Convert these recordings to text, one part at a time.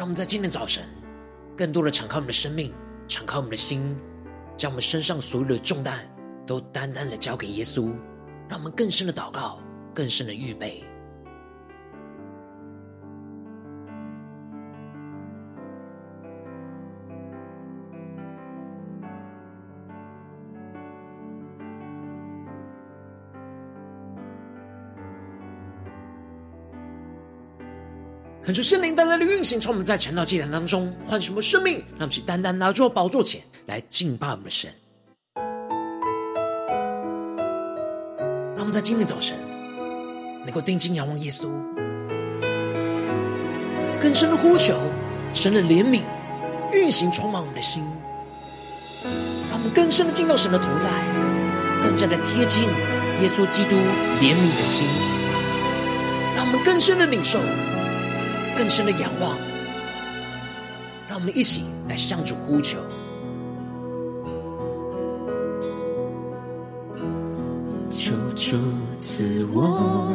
让我们在今天早晨，更多的敞开我们的生命，敞开我们的心，将我们身上所有的重担都单单的交给耶稣，让我们更深的祷告，更深的预备。恳求圣灵单单的运行，从我们在晨祷祭坛当中唤醒我们生命，让我们去单单拿住宝座前来敬拜我们的神。让我们在今天早晨能够定睛仰望耶稣，更深的呼求神的怜悯运行，充满我们的心，让我们更深的进到神的同在，更加的贴近耶稣基督怜悯的心，让我们更深的领受。更深的仰望，让我们一起来向主呼求。求主赐我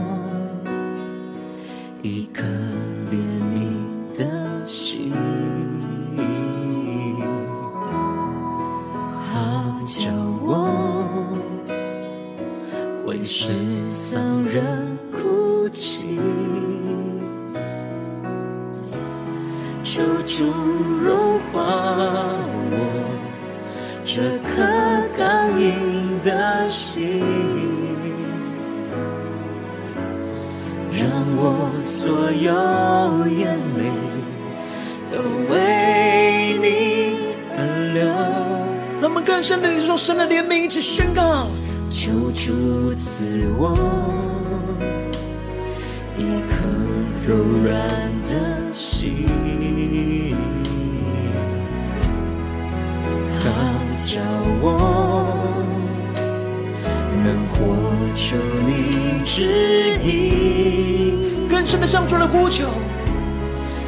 求，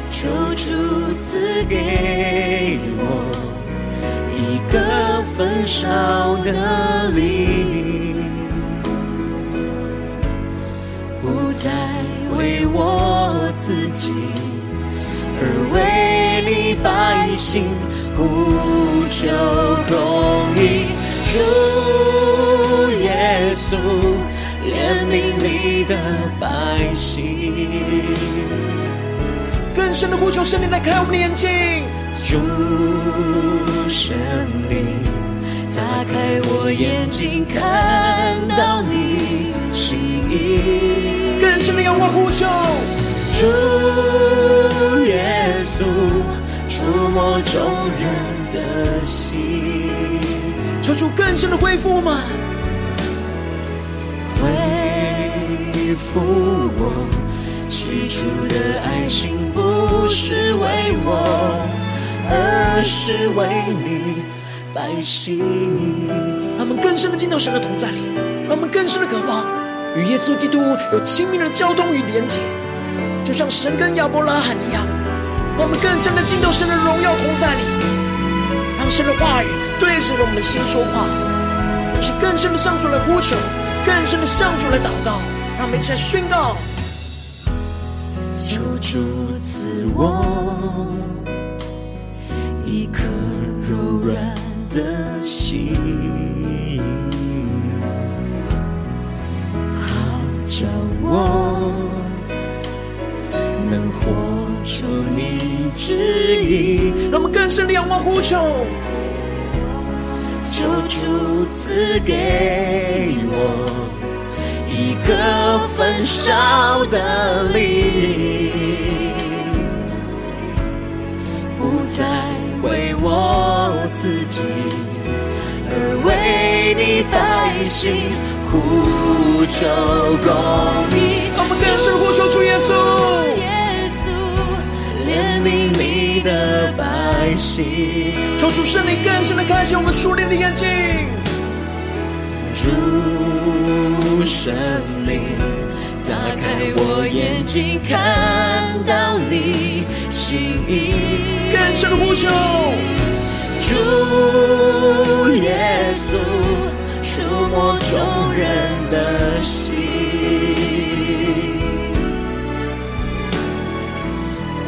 求主赐给我一个焚烧的灵，不再为我自己，而为你百姓。呼求公义，主耶稣怜悯你的百姓。更深的呼求，圣灵来开我们的眼睛。主圣灵，打开我眼睛，看到你心意。更深的仰望呼求，主耶稣。触摸众人的心，求主更深的恢复吗？恢复我起初的爱情，不是为我，而是为你百姓。让我们更深的进到神的同在里，让我们更深的渴望与耶稣基督有亲密的交通与连结，就像神跟亚伯拉罕一样。让我们更深的进到神的荣耀同在里，让神的话语对着我们的心说话。一起更深的向主来呼求，更深的向主来祷告，让我们一起来宣告。求主赐我一颗柔软的心，好叫我能活出你旨意。让我们更深的仰望呼求，求主赐给我。一个焚烧的灵，不再为我自己，而为你百姓呼求公义。我们更深呼求主耶稣，怜悯你的百姓，求主圣灵更深的开启我们属灵的眼睛，主。圣灵，打开我眼睛，看到你心意。更深的呼求，主耶稣，触摸众人的心，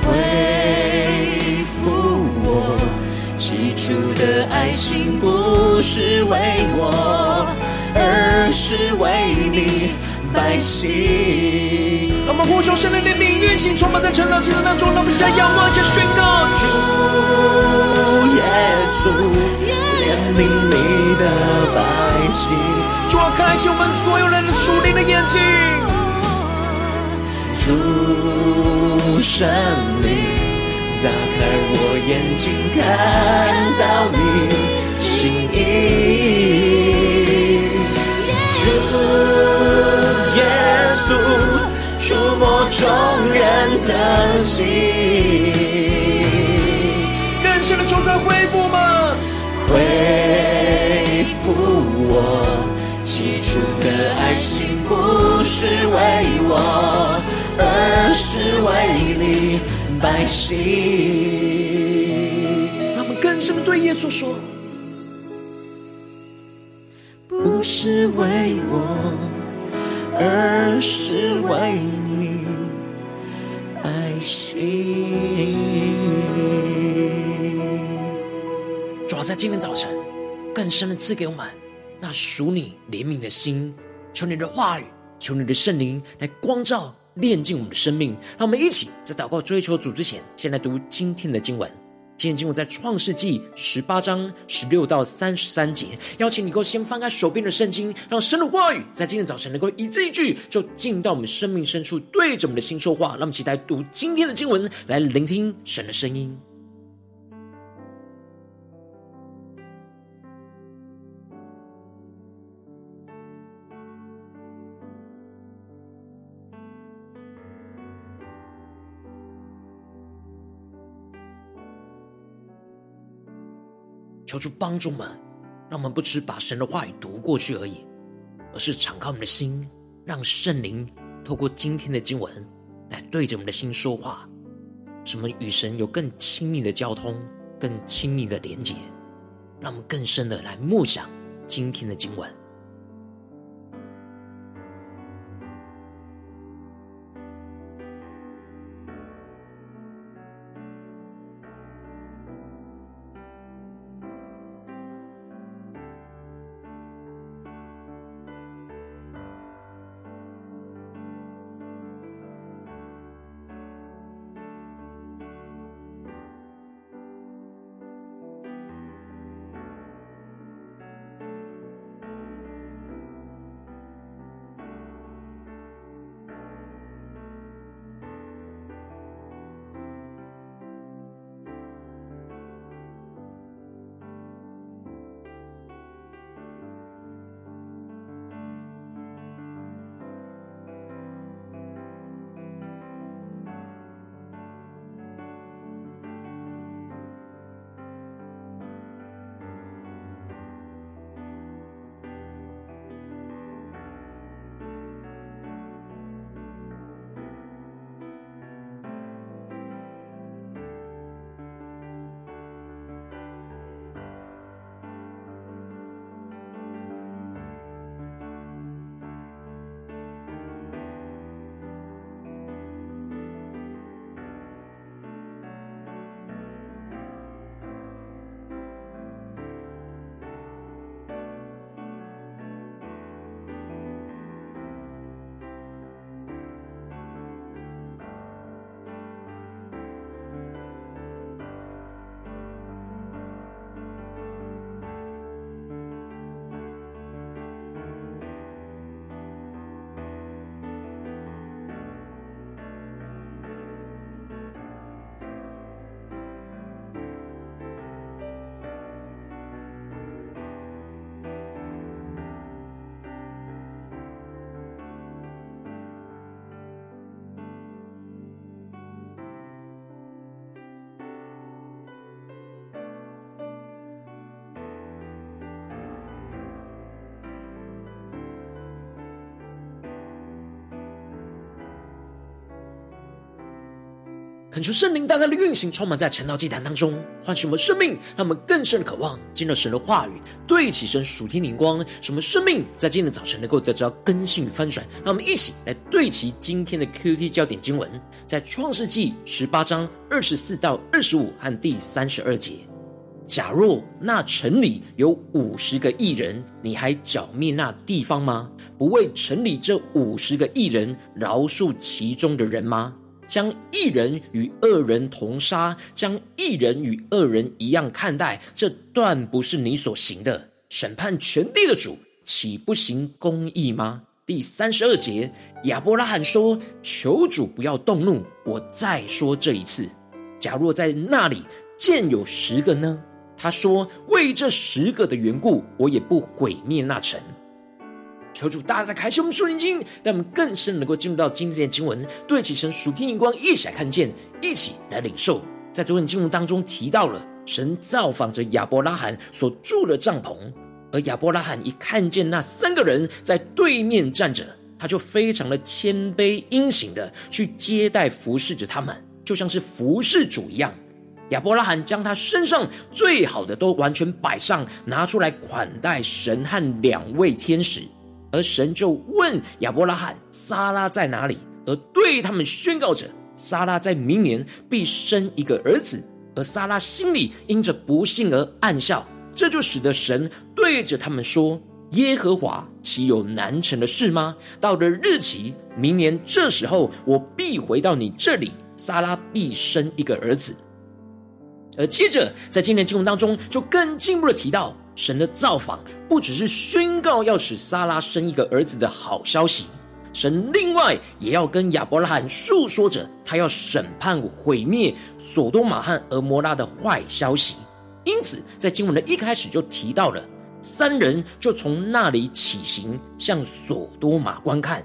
恢复我起初的爱心，不是为我。而是为你百姓。让我们呼求圣灵的名运行，充满在晨祷祭坛当中。让我们向仰望，且宣告：主耶稣，怜悯你的百姓。主啊，开启我们所有人的属灵的眼睛。主圣灵，打开我眼睛，看到你心意。主耶稣，触摸众人的心，更深的求主恢复吗？恢复我起初的爱心，不是为我，而是为你百姓。让我们更深的对耶稣说。不是为我，而是为你爱心。主要在今天早晨，更深的赐给我们那属你怜悯的心，求你的话语，求你的圣灵来光照、炼净我们的生命。让我们一起在祷告、追求主之前，先来读今天的经文。今天经文在创世纪十八章十六到三十三节，邀请你能够先翻开手边的圣经，让神的话语在今天早晨能够一字一句就进到我们生命深处，对着我们的心说话。让我们期待读今天的经文，来聆听神的声音。求主帮助们，让我们不只把神的话语读过去而已，而是敞开我们的心，让圣灵透过今天的经文来对着我们的心说话，什么与神有更亲密的交通，更亲密的连结，让我们更深的来默想今天的经文。恳求圣灵大大的运行，充满在晨祷祭坛当中，唤醒我们生命，让我们更深的渴望见到神的话语，对齐神属天灵光，什么生命在今天的早晨能够得着更新与翻转。让我们一起来对齐今天的 QT 焦点经文，在创世纪十八章二十四到二十五和第三十二节。假若那城里有五十个艺人，你还剿灭那地方吗？不为城里这五十个艺人饶恕其中的人吗？将义人与恶人同杀，将义人与恶人一样看待，这断不是你所行的。审判全地的主，岂不行公义吗？第三十二节，亚伯拉罕说：“求主不要动怒，我再说这一次。假若在那里见有十个呢？”他说：“为这十个的缘故，我也不毁灭那城。”求主大大开启我们属灵经，让我们更深能够进入到今天的经文，对齐神属天眼光，一起来看见，一起来领受。在昨天经文当中提到了，神造访着亚伯拉罕所住的帐篷，而亚伯拉罕一看见那三个人在对面站着，他就非常的谦卑殷勤的去接待服侍着他们，就像是服侍主一样。亚伯拉罕将他身上最好的都完全摆上，拿出来款待神和两位天使。而神就问亚伯拉罕：“撒拉在哪里？”而对他们宣告着：“撒拉在明年必生一个儿子。”而撒拉心里因着不幸而暗笑。这就使得神对着他们说：“耶和华岂有难成的事吗？到了日期，明年这时候，我必回到你这里，撒拉必生一个儿子。”而接着，在今天经文当中，就更进一步的提到，神的造访不只是宣告要使撒拉生一个儿子的好消息，神另外也要跟亚伯拉罕述说着他要审判毁灭所多玛和蛾摩拉的坏消息。因此，在经文的一开始就提到了三人就从那里起行，向所多玛观看，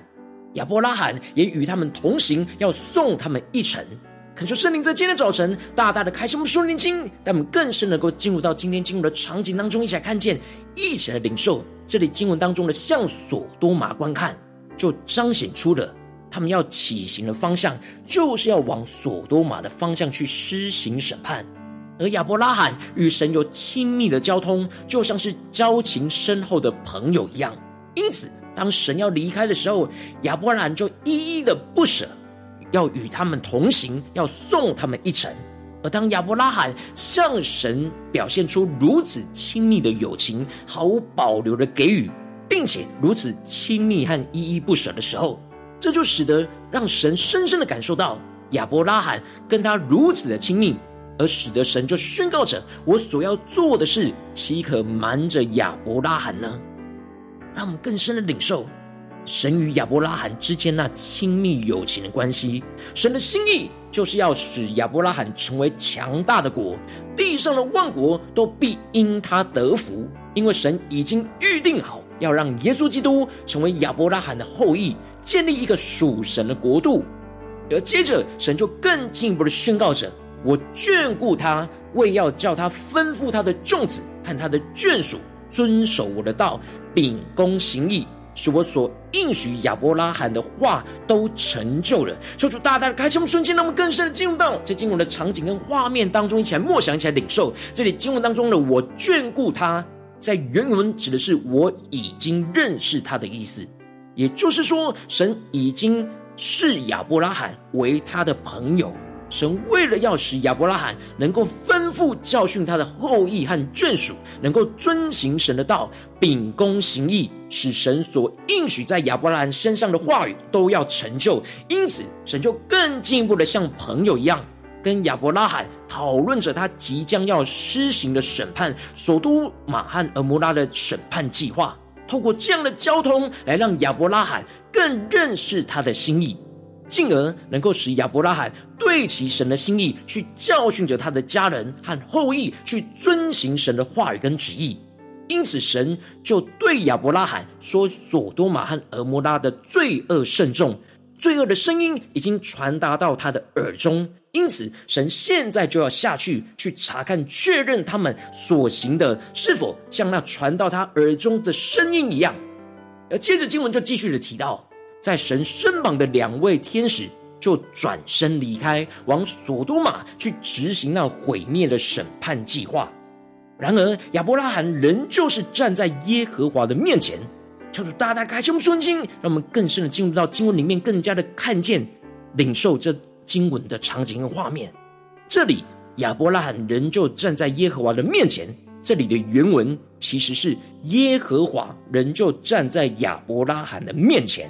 亚伯拉罕也与他们同行，要送他们一程。恳求圣灵在今天早晨大大的开启我们属灵经，让我们更深能够进入到今天经文的场景当中，一起来看见，一起来领受这里经文当中的向所多玛观看，就彰显出了他们要起行的方向，就是要往所多玛的方向去施行审判。而亚伯拉罕与神有亲密的交通，就像是交情深厚的朋友一样。因此，当神要离开的时候，亚伯拉罕就依依的不舍。要与他们同行，要送他们一程。而当亚伯拉罕向神表现出如此亲密的友情，毫无保留的给予，并且如此亲密和依依不舍的时候，这就使得让神深深的感受到亚伯拉罕跟他如此的亲密，而使得神就宣告着：“我所要做的事，岂可瞒着亚伯拉罕呢？”让我们更深的领受。神与亚伯拉罕之间那亲密友情的关系，神的心意就是要使亚伯拉罕成为强大的国，地上的万国都必因他得福，因为神已经预定好要让耶稣基督成为亚伯拉罕的后裔，建立一个属神的国度。而接着，神就更进一步的宣告着：“我眷顾他，为要叫他吩咐他的众子和他的眷属遵守我的道，秉公行义。”是我所应许亚伯拉罕的话都成就了。求主大大的开启我们瞬间，让我们更深的进入到这经文的场景跟画面当中，一起来默想，一起来领受。这里经文当中的“我眷顾他”在原文指的是我已经认识他的意思，也就是说，神已经视亚伯拉罕为他的朋友。神为了要使亚伯拉罕能够吩咐教训他的后裔和眷属，能够遵行神的道，秉公行义，使神所应许在亚伯拉罕身上的话语都要成就。因此，神就更进一步的像朋友一样，跟亚伯拉罕讨论着他即将要施行的审判所都玛和蛾摩拉的审判计划。透过这样的交通，来让亚伯拉罕更认识他的心意。进而能够使亚伯拉罕对齐神的心意，去教训着他的家人和后裔，去遵行神的话语跟旨意。因此，神就对亚伯拉罕说：“所多玛和蛾摩拉的罪恶甚重，罪恶的声音已经传达到他的耳中。因此，神现在就要下去去查看，确认他们所行的是否像那传到他耳中的声音一样。”而接着经文就继续的提到。在神身旁的两位天使就转身离开，往索多玛去执行那毁灭的审判计划。然而亚伯拉罕仍旧是站在耶和华的面前，求主大大开启我们顺心，让我们更深的进入到经文里面，更加的看见、领受这经文的场景和画面。这里亚伯拉罕仍旧站在耶和华的面前。这里的原文其实是耶和华仍旧站在亚伯拉罕的面前，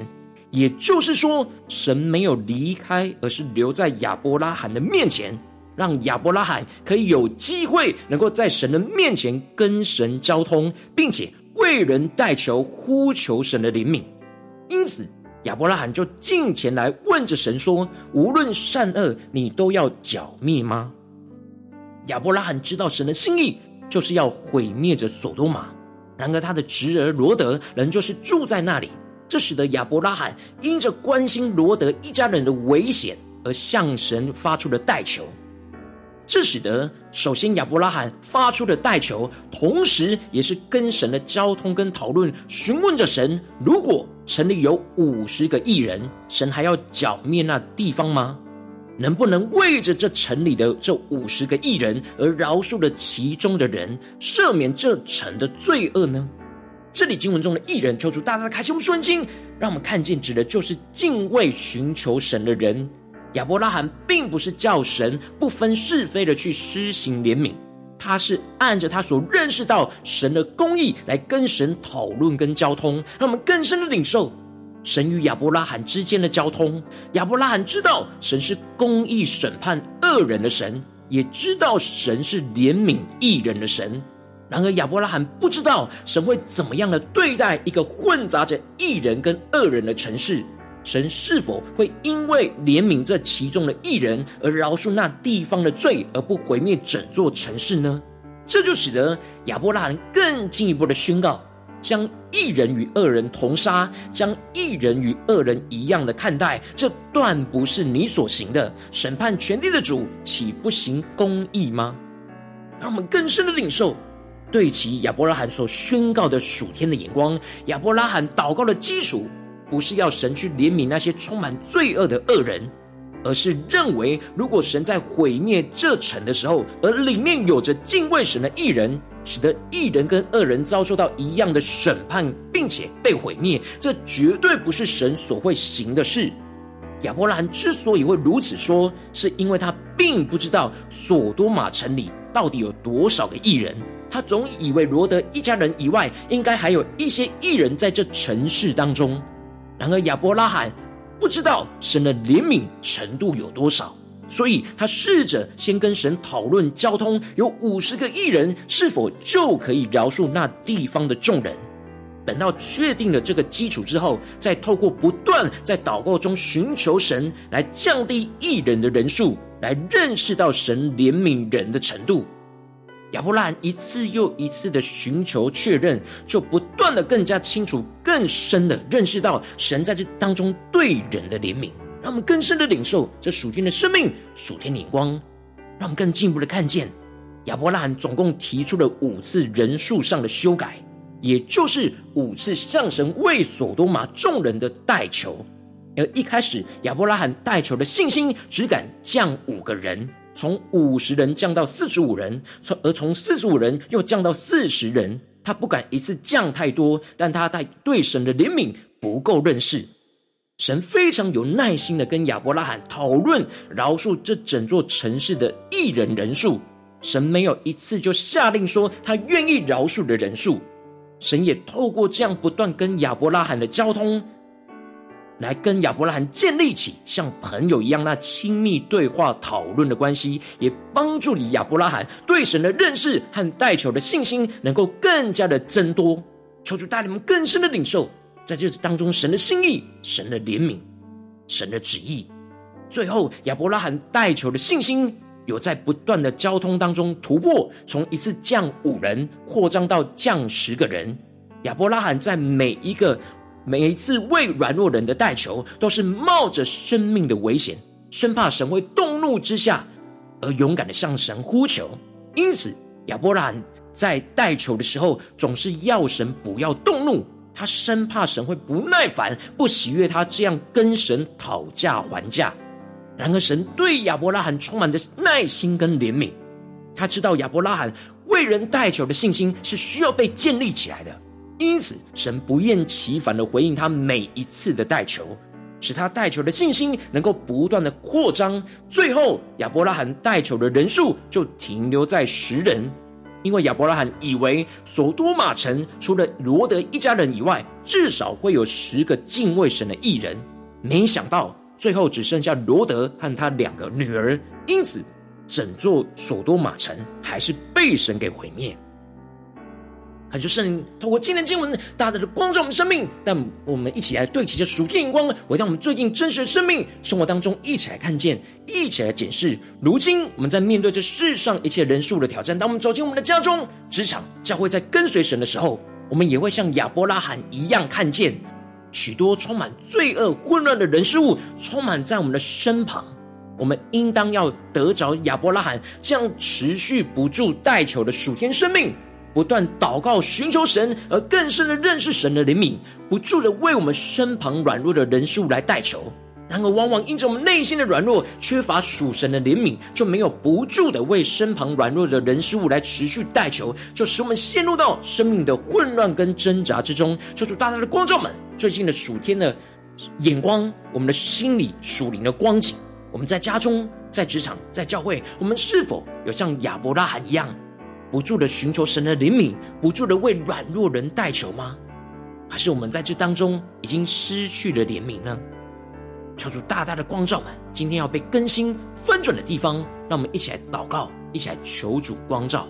也就是说，神没有离开，而是留在亚伯拉罕的面前，让亚伯拉罕可以有机会能够在神的面前跟神交通，并且为人代求，呼求神的怜悯。因此，亚伯拉罕就进前来问着神说：“无论善恶，你都要剿灭吗？”亚伯拉罕知道神的心意。就是要毁灭着索多玛，然而他的侄儿罗德仍旧是住在那里，这使得亚伯拉罕因着关心罗德一家人的危险而向神发出了代求。这使得首先亚伯拉罕发出的代求，同时也是跟神的交通跟讨论，询问着神：如果城里有五十个艺人，神还要剿灭那地方吗？能不能为着这城里的这五十个艺人而饶恕了其中的人，赦免这城的罪恶呢？这里经文中的义人，求主大大的开启我们顺心，让我们看见，指的就是敬畏寻求神的人。亚伯拉罕并不是叫神不分是非的去施行怜悯，他是按着他所认识到神的公义来跟神讨论跟交通，让我们更深的领受。神与亚伯拉罕之间的交通，亚伯拉罕知道神是公义审判恶人的神，也知道神是怜悯义人的神。然而亚伯拉罕不知道神会怎么样的对待一个混杂着异人跟恶人的城市，神是否会因为怜悯这其中的异人而饶恕那地方的罪，而不毁灭整座城市呢？这就使得亚伯拉罕更进一步的宣告。将义人与恶人同杀，将义人与恶人一样的看待，这断不是你所行的。审判全地的主，岂不行公义吗？让我们更深的领受，对其亚伯拉罕所宣告的属天的眼光。亚伯拉罕祷告的基础，不是要神去怜悯那些充满罪恶的恶人，而是认为，如果神在毁灭这城的时候，而里面有着敬畏神的义人。使得义人跟恶人遭受到一样的审判，并且被毁灭，这绝对不是神所会行的事。亚伯拉罕之所以会如此说，是因为他并不知道索多玛城里到底有多少个义人，他总以为罗德一家人以外，应该还有一些艺人在这城市当中。然而亚伯拉罕不知道神的怜悯程度有多少。所以他试着先跟神讨论交通，有五十个艺人是否就可以饶恕那地方的众人。等到确定了这个基础之后，再透过不断在祷告中寻求神，来降低艺人的人数，来认识到神怜悯人的程度。亚伯拉罕一次又一次的寻求确认，就不断的更加清楚、更深的认识到神在这当中对人的怜悯。让我们更深的领受这属天的生命、属天的眼光，让我们更进一步的看见亚伯拉罕总共提出了五次人数上的修改，也就是五次向神为所多玛众人的代求。而一开始亚伯拉罕代求的信心只敢降五个人，从五十人降到四十五人，从而从四十五人又降到四十人。他不敢一次降太多，但他在对神的怜悯不够认识。神非常有耐心的跟亚伯拉罕讨论饶恕这整座城市的艺人人数。神没有一次就下令说他愿意饶恕的人数。神也透过这样不断跟亚伯拉罕的交通，来跟亚伯拉罕建立起像朋友一样那亲密对话讨论的关系，也帮助你亚伯拉罕对神的认识和代求的信心能够更加的增多。求主带领我们更深的领受。在这当中，神的心意、神的怜悯、神的旨意，最后亚伯拉罕代求的信心，有在不断的交通当中突破，从一次降五人扩张到降十个人。亚伯拉罕在每一个每一次为软弱人的代求，都是冒着生命的危险，生怕神会动怒之下，而勇敢的向神呼求。因此，亚伯拉罕在代求的时候，总是要神不要动怒。他生怕神会不耐烦、不喜悦他这样跟神讨价还价，然而，神对亚伯拉罕充满着耐心跟怜悯。他知道亚伯拉罕为人代求的信心是需要被建立起来的，因此神不厌其烦的回应他每一次的代求，使他代求的信心能够不断的扩张。最后，亚伯拉罕代求的人数就停留在十人，因为亚伯拉罕以为所多玛城除了罗德一家人以外，至少会有十个敬畏神的艺人，没想到最后只剩下罗德和他两个女儿，因此。整座所多玛城还是被神给毁灭。感谢圣灵透过今天经文大大的光照我们生命，但我们一起来对齐着属天眼光，回到我们最近真实的生命生活当中，一起来看见，一起来检视。如今我们在面对这世上一切人数的挑战，当我们走进我们的家中、职场、教会，在跟随神的时候，我们也会像亚伯拉罕一样，看见许多充满罪恶、混乱的人事物，充满在我们的身旁。我们应当要得着亚伯拉罕这样持续不住代求的属天生命，不断祷告寻求神，而更深的认识神的怜悯，不住的为我们身旁软弱的人事物来代求。然而，往往因着我们内心的软弱，缺乏属神的怜悯，就没有不住的为身旁软弱的人事物来持续代求，就使我们陷入到生命的混乱跟挣扎之中。求主大大的光照们最近的暑天的眼光，我们的心里属灵的光景。我们在家中、在职场、在教会，我们是否有像亚伯拉罕一样，不住的寻求神的怜悯，不住的为软弱人代求吗？还是我们在这当中已经失去了怜悯呢？求主大大的光照们，今天要被更新翻转的地方，让我们一起来祷告，一起来求主光照。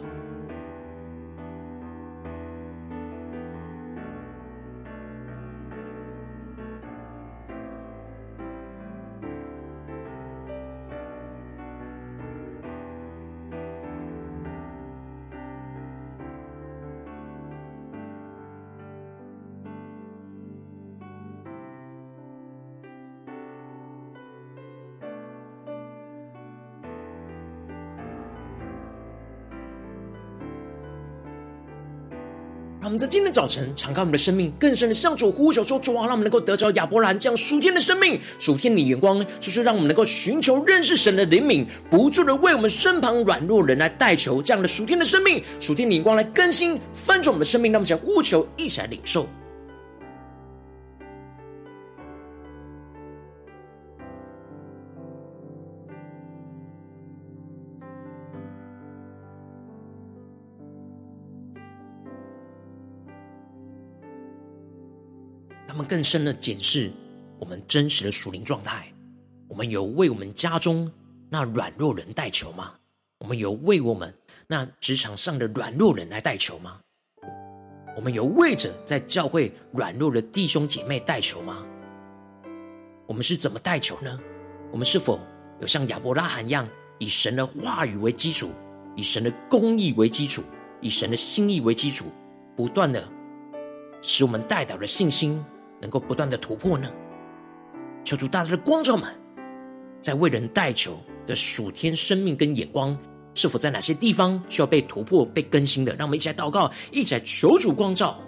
在今天早晨敞开我们的生命，更深的向主呼求说：“主啊，让我们能够得着亚伯兰这样属天的生命，属天的眼光，就是让我们能够寻求认识神的灵敏，不住的为我们身旁软弱人来代求，这样的属天的生命，属天的眼光来更新翻转我们的生命。让我们想呼求，一起来领受。”更深的检视我们真实的属灵状态。我们有为我们家中那软弱人代求吗？我们有为我们那职场上的软弱人来代求吗？我们有为着在教会软弱的弟兄姐妹代求吗？我们是怎么代求呢？我们是否有像亚伯拉罕一样，以神的话语为基础，以神的公义为基础，以神的心意为基础，不断的使我们代祷的信心，能够不断的突破呢？求主大大的光照们，在为人代求的属天生命跟眼光，是否在哪些地方需要被突破、被更新的？让我们一起来祷告，一起来求主光照。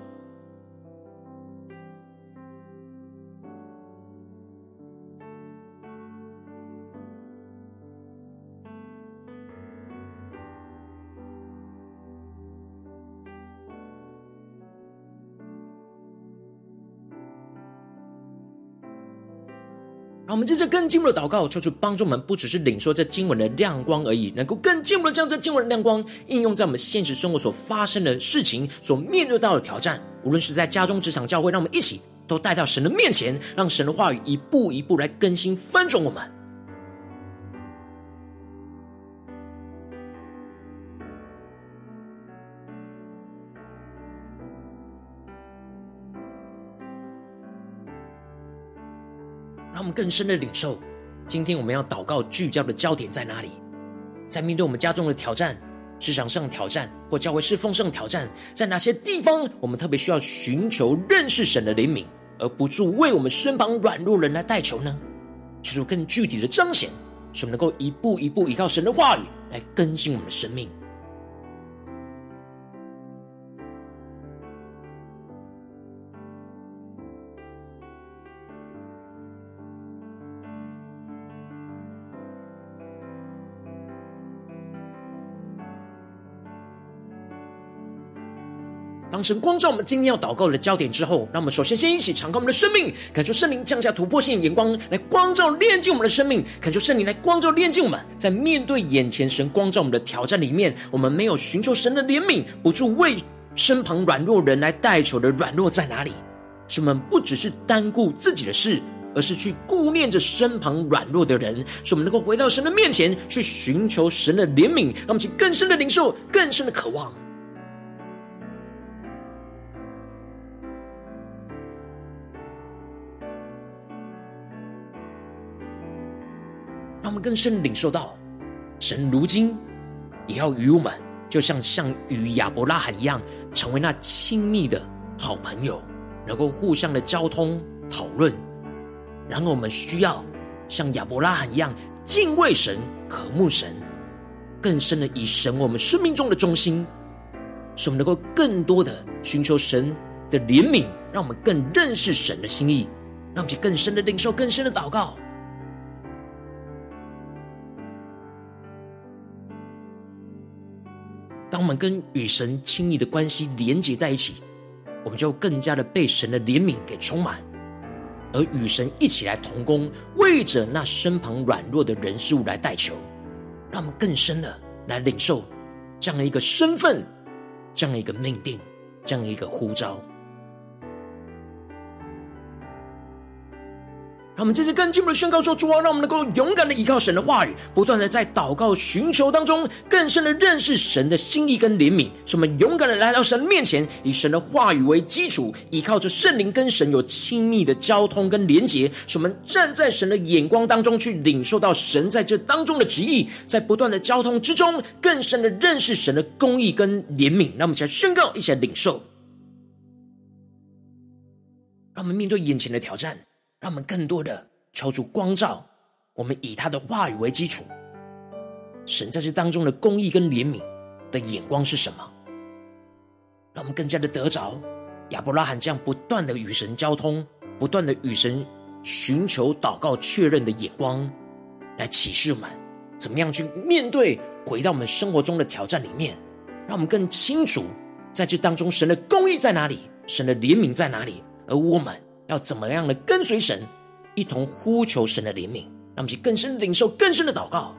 让我们接着更进一步的祷告，求主帮助我们，不只是领受这经文的亮光而已，能够更进一步的将这经文的亮光应用在我们现实生活所发生的事情、所面对到的挑战。无论是在家中、职场、教会，让我们一起都带到神的面前，让神的话语一步一步来更新翻转我们。更深的领受，今天我们要祷告聚焦的焦点在哪里？在面对我们家中的挑战、职场上挑战或教会侍奉上的挑战，在哪些地方我们特别需要寻求认识神的怜悯，而不住为我们身旁软弱人来代求呢？求主更具体的彰显，使我们能够一步一步依靠神的话语来更新我们的生命。当神光照我们今天要祷告的焦点之后，让我们首先先一起敞开我们的生命，感受圣灵降下突破性眼光，来光照炼净我们的生命，感受圣灵来光照炼净我们。在面对眼前神光照我们的挑战里面，我们没有寻求神的怜悯，不住为身旁软弱人来代求的软弱在哪里？是我们不只是单顾自己的事。而是去顾念着身旁软弱的人，使我们能够回到神的面前，去寻求神的怜悯，让我们去更深的领受，更深的渴望。们更深领受到，神如今也要与我们，就像像与亚伯拉罕一样，成为那亲密的好朋友，能够互相的交通讨论。然后我们需要像亚伯拉罕一样敬畏神、渴慕神，更深的以神我们生命中的中心，使我们能够更多的寻求神的怜悯，让我们更认识神的心意，让我们更深的领受、更深的祷告。当我们跟与神亲密的关系连接在一起，我们就更加的被神的怜悯给充满。而与神一起来同工，为着那身旁软弱的人事物来代求，让我们更深的来领受这样的一个身份，这样的一个命定，这样的一个呼召。让我们这次更进一步的宣告说：主啊，让我们能够勇敢的依靠神的话语，不断的在祷告寻求当中，更深的认识神的心意跟怜悯。使我们勇敢的来到神面前，以神的话语为基础，依靠着圣灵跟神有亲密的交通跟连结。使我们站在神的眼光当中，去领受到神在这当中的旨意，在不断的交通之中，更深的认识神的公义跟怜悯。让我们一起来宣告，一起来领受。让我们面对眼前的挑战。让我们更多的求主光照，我们以他的话语为基础，神在这当中的公义跟怜悯的眼光是什么？让我们更加的得着亚伯拉罕这样不断的与神交通，不断的与神寻求祷告确认的眼光，来启示我们怎么样去面对回到我们生活中的挑战里面，让我们更清楚在这当中神的公义在哪里，神的怜悯在哪里，而我们。要怎么样的跟随神，一同呼求神的怜悯，让我们去更深的领受更深的祷告。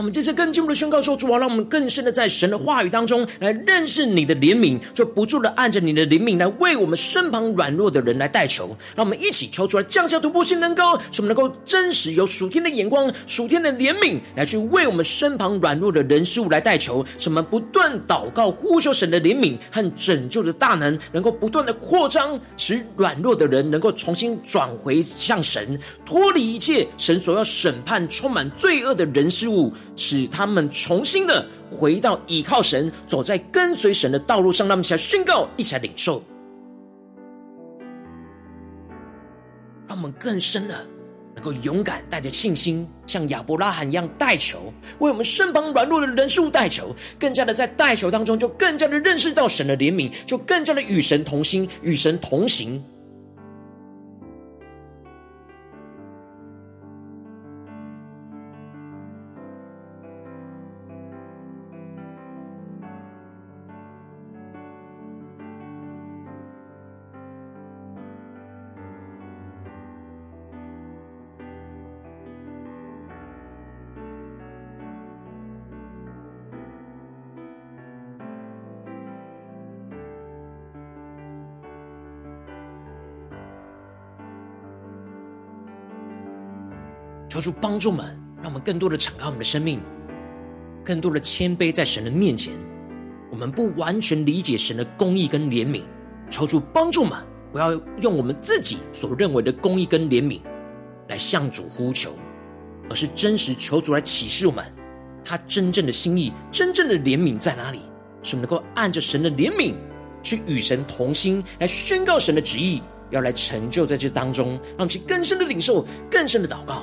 我们这次更进一步的宣告说：“主啊，让我们更深的在神的话语当中来认识你的怜悯，就不住的按着你的怜悯来为我们身旁软弱的人来代求。让我们一起求出来降下突破性能高，使我们能够真实有属天的眼光、属天的怜悯来去为我们身旁软弱的人事物来代求。使我们不断祷告呼求神的怜悯和拯救的大能，能够不断的扩张，使软弱的人能够重新转回向神，脱离一切神所要审判、充满罪恶的人事物。”使他们重新的回到倚靠神，走在跟随神的道路上。让我们一起来宣告，一起来领受，让我们更深的能够勇敢，带着信心，像亚伯拉罕一样代求，为我们身旁软弱的人事物代求。更加的在代求当中，就更加的认识到神的怜悯，就更加的与神同心，与神同行。求主帮助们，让我们更多的敞开我们的生命，更多的谦卑在神的面前。我们不完全理解神的公义跟怜悯，求主帮助们，不要用我们自己所认为的公义跟怜悯来向主呼求，而是真实求主来启示我们他真正的心意、真正的怜悯在哪里，使我们能够按着神的怜悯去与神同心，来宣告神的旨意，要来成就在这当中，让其更深的领受、更深的祷告。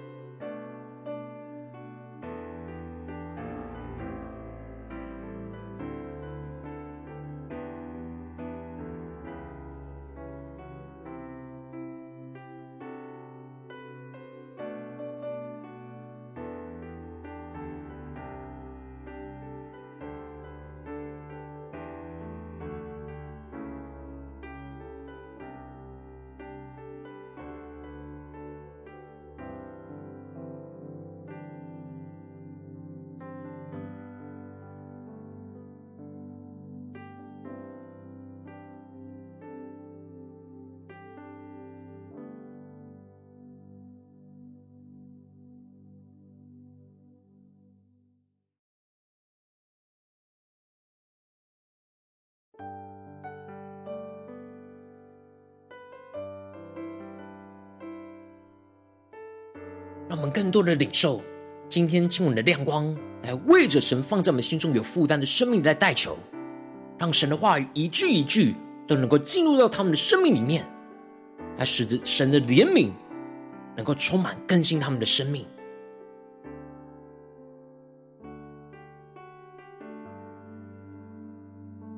让我们更多的领受今天经文的亮光，来为着神放在我们心中有负担的生命来代求，让神的话语一句一句都能够进入到他们的生命里面，来使得神的怜悯能够充满更新他们的生命。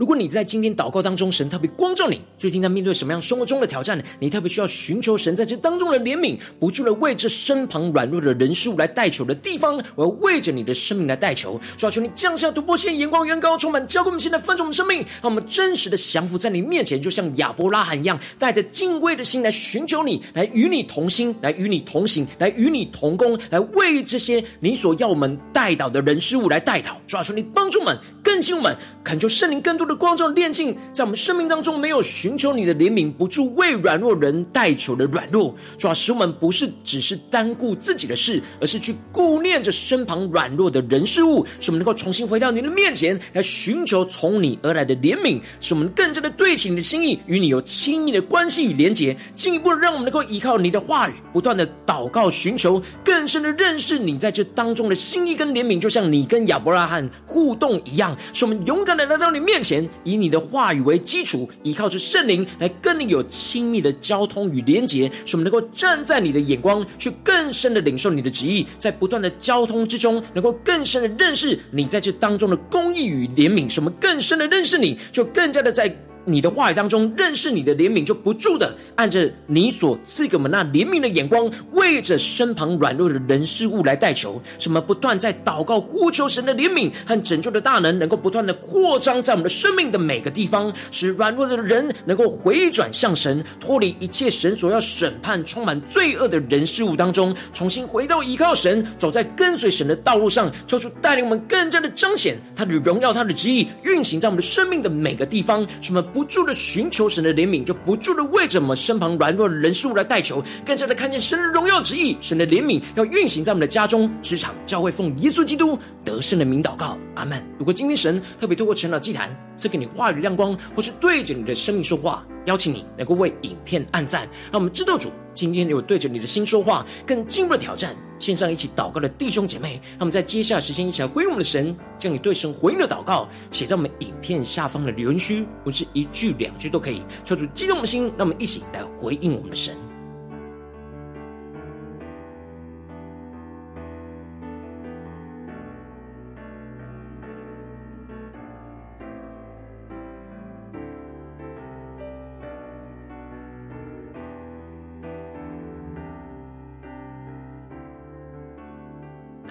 如果你在今天祷告当中，神特别光照你，最近在面对什么样生活中的挑战？你特别需要寻求神在这当中的怜悯，不住的为这身旁软弱的人事物来代求的地方，我要为着你的生命来代求，主要求你降下突破线，眼光远高，充满浇灌我们现在丰盛的生命，让我们真实的降服在你面前，就像亚伯拉罕一样，带着敬畏的心来寻求你，来与你同心，来与你同行，来与你同工，来为这些你所要我们代祷的人事物来代祷，主要求你帮助我们，更新我们，恳求圣灵更多的。光照炼净，在我们生命当中没有寻求你的怜悯，不住为软弱人代求的软弱，主要使我们不是只是单顾自己的事，而是去顾念着身旁软弱的人事物，使我们能够重新回到你的面前来寻求从你而来的怜悯，使我们更加的对齐你的心意，与你有亲密的关系与连结，进一步让我们能够依靠你的话语，不断的祷告寻求，更深的认识你在这当中的心意跟怜悯，就像你跟亚伯拉罕互动一样，使我们勇敢的来到你面前。以你的话语为基础，依靠着圣灵来跟你有亲密的交通与连结，使我们能够站在你的眼光，去更深的领受你的旨意，在不断的交通之中，能够更深的认识你在这当中的公义与怜悯，使我们更深的认识你，就更加的在。你的话语当中认识你的怜悯，就不住的按着你所赐给我们那怜悯的眼光，为着身旁软弱的人事物来代求。什么不断在祷告呼求神的怜悯和拯救的大能，能够不断的扩张在我们的生命的每个地方，使软弱的人能够回转向神，脱离一切神所要审判、充满罪恶的人事物当中，重新回到依靠神，走在跟随神的道路上，求主带领我们更加的彰显他的荣耀、他的旨意，运行在我们的生命的每个地方。什么？不住的寻求神的怜悯，就不住的为着我们身旁软弱的人事物来代求，更加的看见神的荣耀旨意，神的怜悯要运行在我们的家中、职场、教会，奉耶稣基督得胜的名祷告，阿门。如果今天神特别透过晨祷祭坛赐给你话语亮光，或是对着你的生命说话，邀请你能够为影片按赞，让我们知道主今天有对着你的心说话，更进一步的挑战。线上一起祷告的弟兄姐妹，那么在接下来时间一起来回应我们的神，将你对神回应的祷告写在我们影片下方的留言区，不是一句两句都可以，抽出激动的心，那么一起来回应我们的神。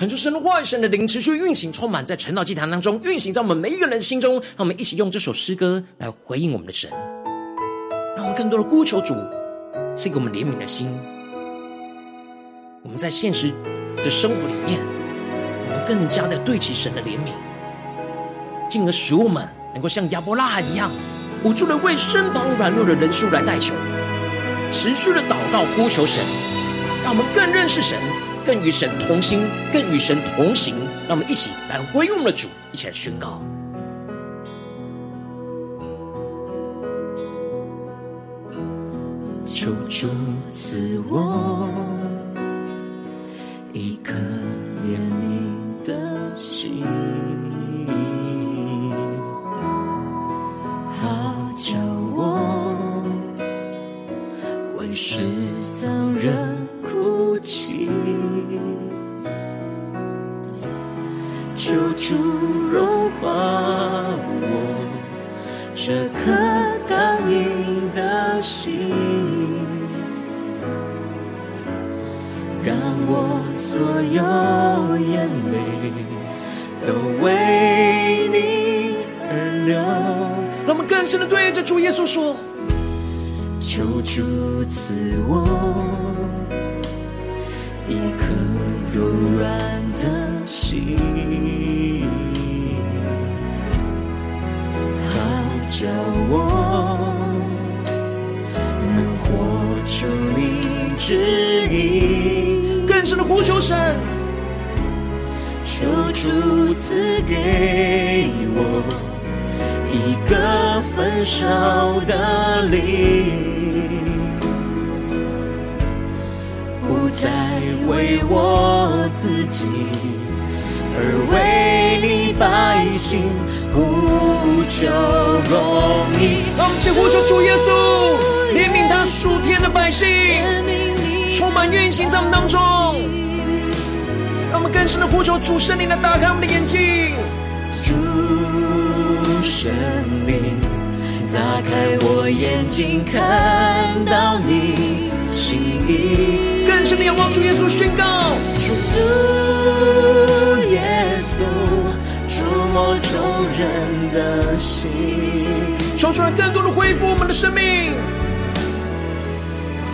恳求神的话语、神的灵持续运行，充满在晨祷祭坛当中，运行在我们每一个人心中。让我们一起用这首诗歌来回应我们的神，让我们更多的呼求主赐给我们怜悯的心。我们在现实的生活里面，我们更加的对齐神的怜悯，进而使我们能够像亚伯拉罕一样，不住的为身旁软弱的人数来代求，持续的祷告呼求神，让我们更认识神。更与神同心，更与神同行，让我们一起来回应我们的主，一起来宣告。求主赐我让我们一起呼求主耶稣怜悯他属天的百姓，充满运行在我们当中。让我们更深的呼求主圣灵来打开我们的眼睛，主圣灵打开我眼睛，看到你心意。更深的仰望主耶稣宣告，主耶稣。触摸众人的心，求出来更多的恢复我们的生命，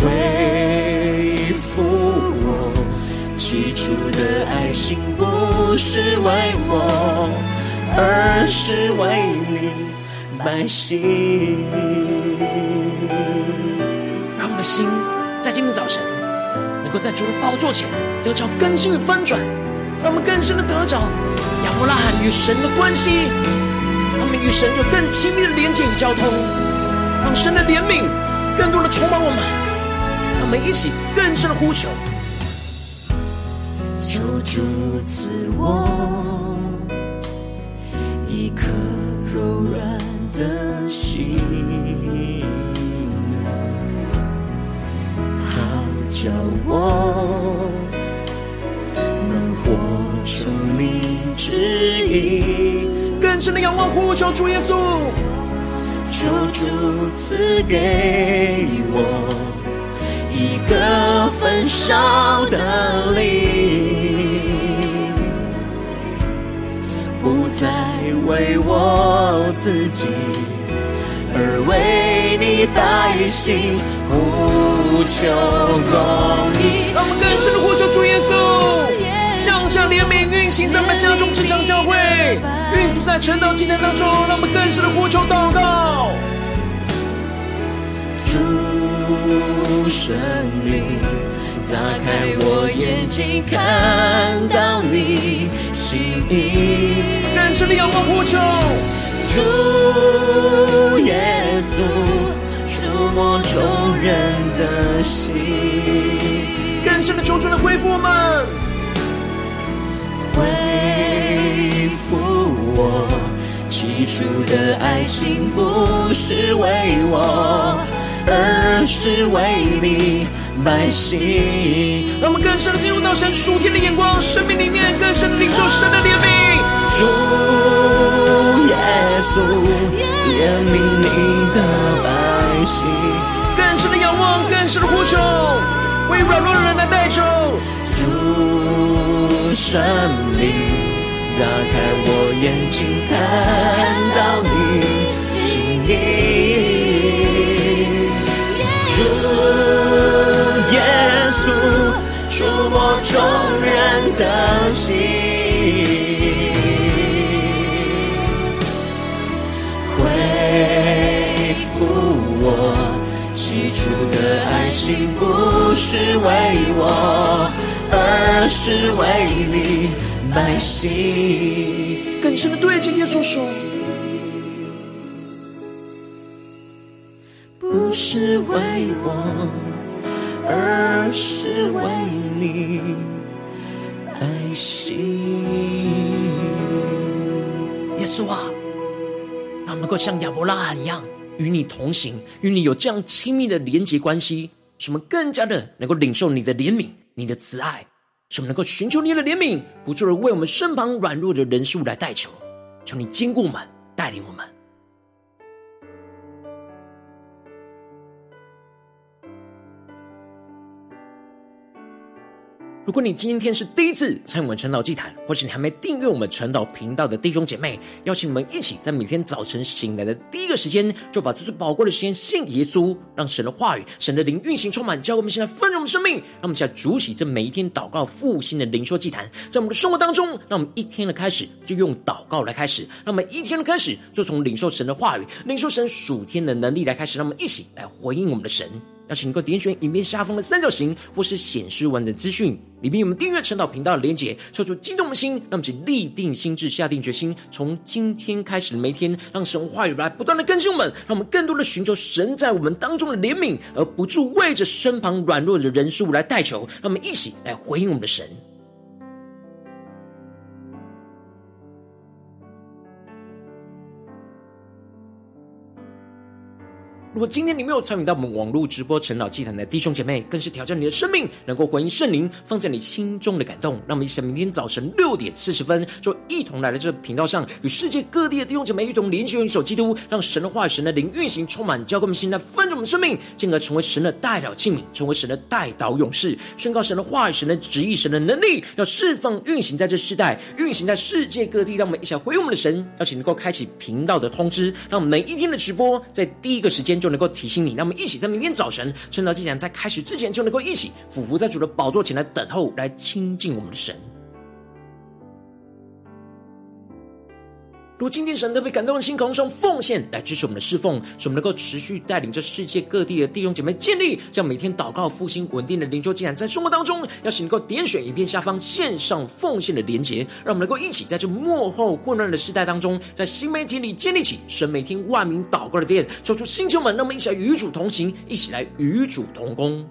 恢复我起初的爱心，不是为我，而是为你百姓。让我们的心在今天早晨，能够在主的宝座前得着更新与翻转，让我们更深的得着。亚伯拉罕与神的关系，们与神有更亲密的连接与交通，让神的怜悯更多的充满我们，让我们一起更深的呼求，求主赐我一颗柔软的心，好叫我能活出你旨意，深的仰望呼求主耶稣，求主赐给我一个焚烧的灵，不再为我自己，而为你百姓呼求公义。让我们更深的呼求主耶稣。降下怜悯，运行在我们家中，职场教会，运行在晨祷祭坛当中，让我们更深的呼求祷告。主圣灵，打开我眼睛，看到你心意。更深的仰望呼求，主耶稣，触摸众人的心，更深的求主来恢复我们。我起初的爱心，不是为我，而是为你百姓。让我们更深的进入到神属天的眼光，生命里面更深的领受神的怜悯。主耶稣，怜悯你的百姓。更深的仰望，更深的呼求，为软弱的人来代求。主圣灵，打开我眼睛，看到你心意。主耶稣，触摸众人的心，恢复我起初的爱心，不是为我。而是为你百姓，更深的对着耶稣说，不是为我，而是为你百姓。耶稣啊，让我们能够像亚伯拉罕一样，与你同行，与你有这样亲密的连结关系，使我们更加的能够领受你的怜悯、你的慈爱，使我们能够寻求你的怜悯，不住的为我们身旁软弱的人事物来代求，求你坚固我们，带领我们。如果你今天是第一次参与我们晨祷祭坛，或是你还没订阅我们晨祷频道的弟兄姐妹，邀请你们一起在每天早晨醒来的第一个时间，就把这最宝贵的时间献给耶稣，让神的话语、神的灵运行充满，教会我们现在丰盛的生命。让我们现在主起这每一天祷告复兴的灵修祭坛，在我们的生活当中，让我们一天的开始就用祷告来开始，让我们一天的开始就从领受神的话语、领受神属天的能力来开始，让我们一起来回应我们的神。邀请你能够点选影片下方的三角形，或是显示完整资讯，里面有我们订阅陈导频道的连结，抽出激动的心，让我们请立定心智，下定决心，从今天开始的每一天，让神话语来不断的更新我们，让我们更多的寻求神在我们当中的怜悯，而不住为着身旁软弱的人事物来代求，让我们一起来回应我们的神。如果今天你没有参与到我们网络直播晨祷祭坛的弟兄姐妹，更是挑战你的生命，能够回应圣灵放在你心中的感动。让我们一起明天早晨六点四十分，就一同来到这个频道上，与世界各地的弟兄姐妹一同联结、联手基督，让神的话语、神的灵运行充满，交给我们心，来丰盛我们生命，进而成为神的代表器皿，成为神的代祷勇士，宣告神的话语、神的旨意、神的能力，要释放运行在这世代，运行在世界各地。让我们一起回应我们的神，邀请能够开启频道的通知，让我们每一天的直播在第一个时间就。能够提醒你，那我们一起在明天早晨趁着祭坛在开始之前，就能够一起俯伏在主的宝座前来等候，来亲近我们的神。如今天神特别感动的心，渴望用奉献来支持我们的侍奉，使我们能够持续带领着世界各地的弟兄姐妹建立这样每天祷告复兴稳定的灵修祭坛，在生活当中，要是能够点选影片下方线上奉献的连结，让我们能够一起在这幕后混乱的时代当中，在新媒体里建立起神每天万名祷告的殿，抽出星球们，让我们一起来与主同行，一起来与主同工。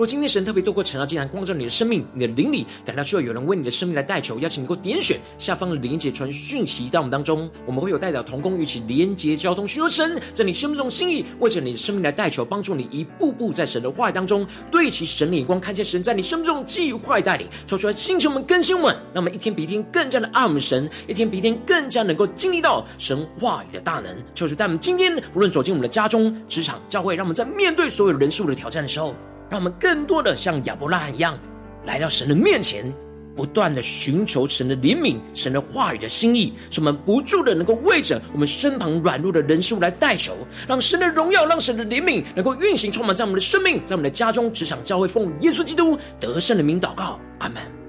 若今天神特别透过晨祷祭坛光照你的生命，你的灵里感到需要有人为你的生命来代求，邀请你能够点选下方的连结传讯息到我们当中，我们会有代表同工与其连结交通，寻求神在你生命中心意，为着你的生命来代求，帮助你一步步在神的话语当中对齐神的眼光，看见神在你生命中计划带领，抽出来星球们更新我们，让我们一天比一天更加的爱我们神，一天比一天更加能够经历到神话语的大能。求主带我们今天无论走进我们的家中、职场、教会，让我们在面对所有人数的挑战的时候。让我们更多的像亚伯拉罕一样，来到神的面前，不断的寻求神的怜悯、神的话语的心意，使我们不住的能够为着我们身旁软弱的人事物来代求，让神的荣耀、让神的怜悯能够运行充满在我们的生命，在我们的家中、职场、教会，奉耶稣基督得胜的名祷告，阿门。